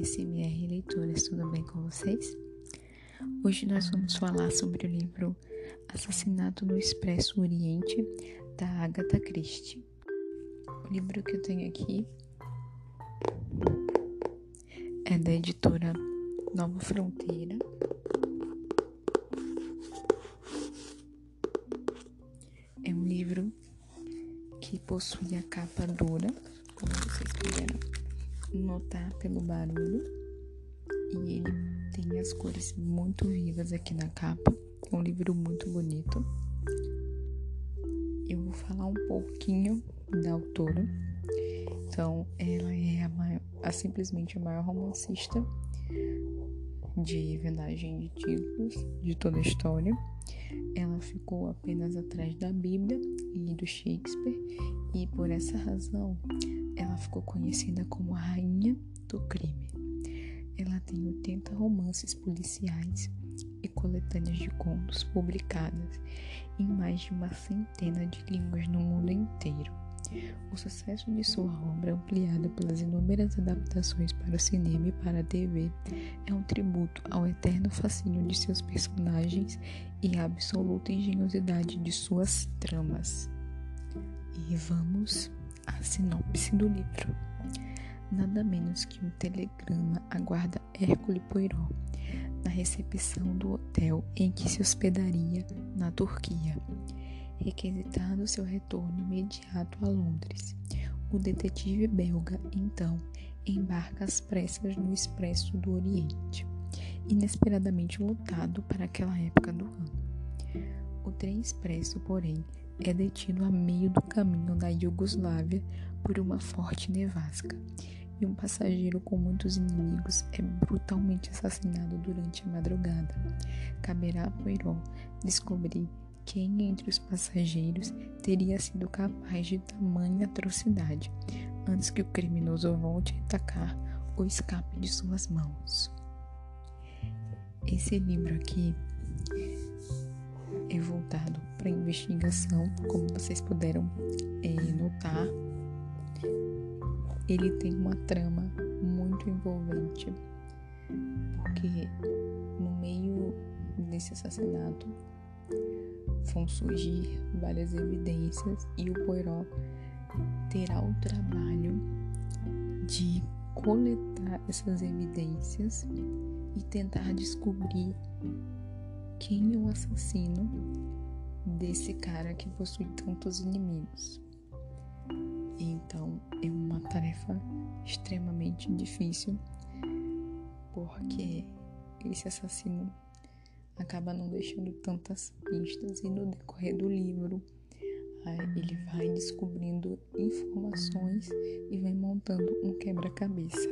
ASMR Leituras, tudo bem com vocês? Hoje nós vamos falar sobre o livro Assassinato no Expresso Oriente, da Agatha Christie. O livro que eu tenho aqui é da editora Nova Fronteira. É um livro que possui a capa dura, como vocês puderam notar pelo barulho. E ele tem as cores muito vivas aqui na capa. É um livro muito bonito. Eu vou falar um pouquinho da autora. Então, ela é a, maior, a simplesmente a maior romancista de vendagem de títulos de toda a história. Ela ficou apenas atrás da Bíblia e do Shakespeare, e por essa razão ela ficou conhecida como a Rainha do Crime. Ela tem 80 romances policiais e coletâneas de contos publicadas em mais de uma centena de línguas no mundo inteiro. O sucesso de sua obra, ampliada pelas inúmeras adaptações para o cinema e para a TV, é um tributo ao eterno fascínio de seus personagens e à absoluta engenhosidade de suas tramas. E vamos à sinopse do livro. Nada menos que um telegrama aguarda Hércule Poirot na recepção do hotel em que se hospedaria na Turquia requisitando seu retorno imediato a Londres. O detetive belga, então, embarca às pressas no Expresso do Oriente, inesperadamente lotado para aquela época do ano. O trem expresso, porém, é detido a meio do caminho da Iugoslávia por uma forte nevasca, e um passageiro com muitos inimigos é brutalmente assassinado durante a madrugada. Caberá a Poirot descobrir quem entre os passageiros teria sido capaz de tamanha atrocidade antes que o criminoso volte a atacar ou escape de suas mãos. Esse livro aqui é voltado para investigação, como vocês puderam é, notar. Ele tem uma trama muito envolvente, porque no meio desse assassinato vão surgir várias evidências e o Poirot terá o trabalho de coletar essas evidências e tentar descobrir quem é o assassino desse cara que possui tantos inimigos. Então é uma tarefa extremamente difícil porque esse assassino acaba não deixando tantas pistas e no decorrer do livro ele vai descobrindo informações e vai montando um quebra-cabeça.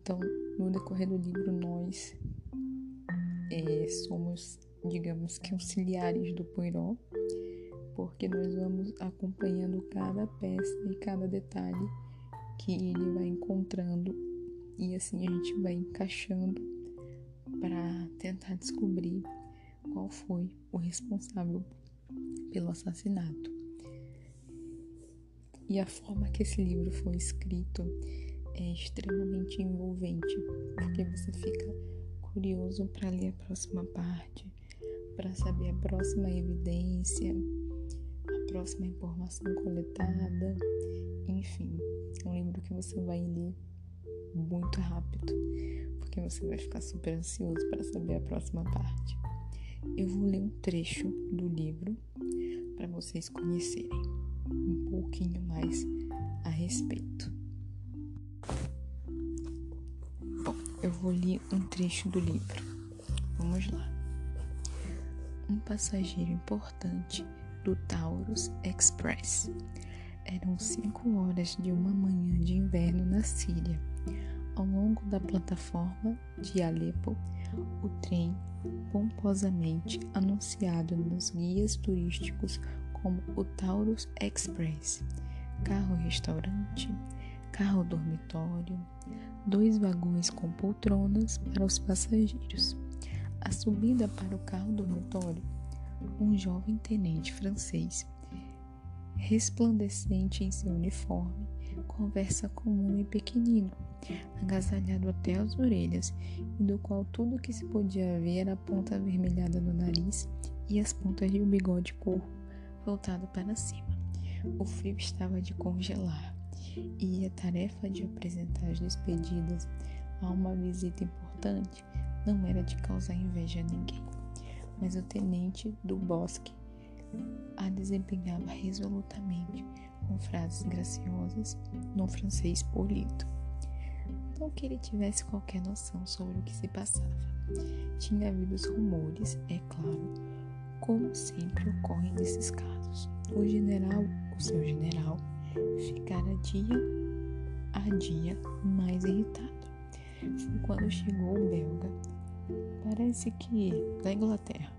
Então, no decorrer do livro, nós é, somos, digamos que, auxiliares do Poirot, porque nós vamos acompanhando cada peça e cada detalhe que ele vai encontrando e assim a gente vai encaixando para tentar descobrir qual foi o responsável pelo assassinato. E a forma que esse livro foi escrito é extremamente envolvente, porque você fica curioso para ler a próxima parte, para saber a próxima evidência, a próxima informação coletada, enfim, é um livro que você vai ler muito rápido porque você vai ficar super ansioso para saber a próxima parte. Eu vou ler um trecho do livro para vocês conhecerem um pouquinho mais a respeito. Bom, eu vou ler um trecho do livro. Vamos lá. Um passageiro importante do Taurus Express. Eram cinco horas de uma manhã de inverno na Síria ao longo da plataforma de Alepo, o trem, pomposamente anunciado nos guias turísticos como o Taurus Express, carro-restaurante, carro-dormitório, dois vagões com poltronas para os passageiros. A subida para o carro-dormitório, um jovem tenente francês, resplandecente em seu uniforme, conversa com um homem pequenino agasalhado até as orelhas, e do qual tudo que se podia ver era a ponta avermelhada do nariz e as pontas de um bigode corvo voltado para cima. O frio estava de congelar, e a tarefa de apresentar as despedidas a uma visita importante não era de causar inveja a ninguém, mas o tenente do bosque a desempenhava resolutamente, com frases graciosas no francês polido. Não que ele tivesse qualquer noção sobre o que se passava. Tinha havido os rumores, é claro, como sempre ocorre nesses casos. O general, o seu general, ficara dia a dia mais irritado. Foi quando chegou o belga, parece que da Inglaterra.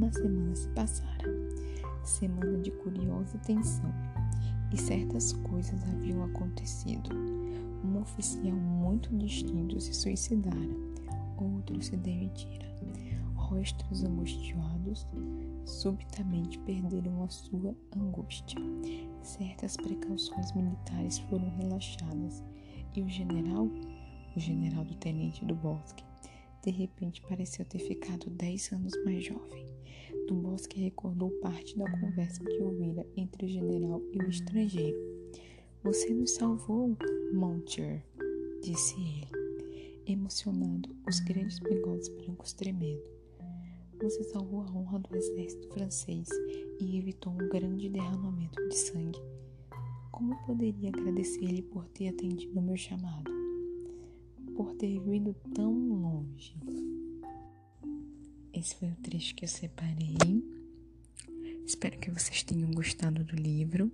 Uma semana se passara, semana de curiosa tensão, e certas coisas haviam acontecido. Um oficial muito distinto se suicidara, outro se demitira. Rostos angustiados subitamente perderam a sua angústia. Certas precauções militares foram relaxadas e o general, o general do tenente do bosque, de repente pareceu ter ficado dez anos mais jovem. Do Bosque recordou parte da conversa que ouvira entre o general e o estrangeiro. Você nos salvou, Monsieur, disse ele, emocionado, os grandes bigodes brancos tremendo. Você salvou a honra do exército francês e evitou um grande derramamento de sangue. Como poderia agradecer-lhe por ter atendido ao meu chamado? Por ter vindo tão longe? Esse foi o trecho que eu separei. Espero que vocês tenham gostado do livro.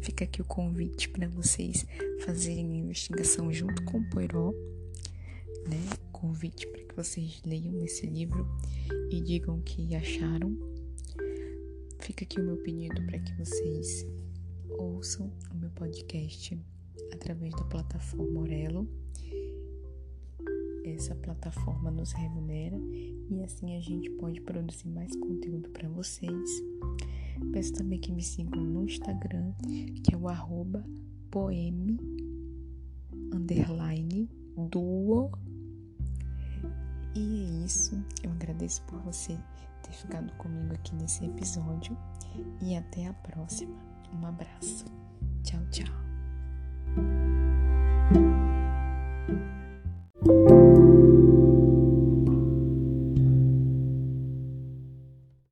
Fica aqui o convite para vocês fazerem a investigação junto com o Poirot, né? Convite para que vocês leiam esse livro e digam o que acharam. Fica aqui o meu pedido para que vocês ouçam o meu podcast através da plataforma Orelo essa plataforma nos remunera e assim a gente pode produzir mais conteúdo para vocês. Peço também que me sigam no Instagram, que é o arroba poeme underline duo. E é isso. Eu agradeço por você ter ficado comigo aqui nesse episódio e até a próxima. Um abraço. Tchau, tchau.